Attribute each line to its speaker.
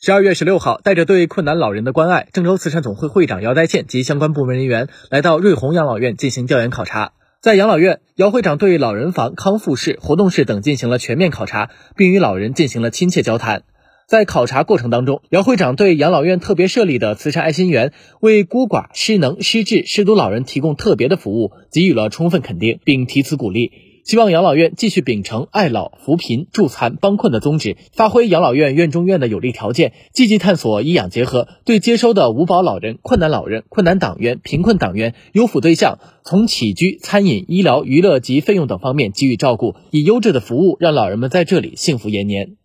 Speaker 1: 十二月十六号，带着对困难老人的关爱，郑州慈善总会会长姚代倩及相关部门人员来到瑞虹养老院进行调研考察。在养老院，姚会长对老人房、康复室、活动室等进行了全面考察，并与老人进行了亲切交谈。在考察过程当中，姚会长对养老院特别设立的慈善爱心园为孤寡、失能、失智、失独老人提供特别的服务给予了充分肯定，并提词鼓励。希望养老院继续秉承爱老、扶贫、助残、帮困的宗旨，发挥养老院院中院的有利条件，积极探索医养结合，对接收的五保老人、困难老人、困难党员、贫困党员、优抚对象，从起居、餐饮、医疗、娱乐及费用等方面给予照顾，以优质的服务让老人们在这里幸福延年。